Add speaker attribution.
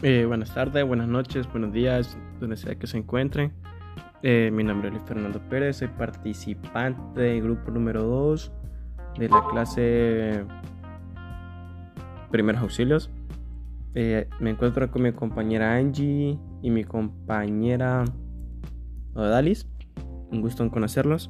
Speaker 1: Eh, buenas tardes, buenas noches, buenos días, donde sea que se encuentren. Eh, mi nombre es Luis Fernando Pérez, soy participante del grupo número 2 de la clase Primeros Auxilios. Eh, me encuentro con mi compañera Angie y mi compañera Odalis. Un gusto en conocerlos.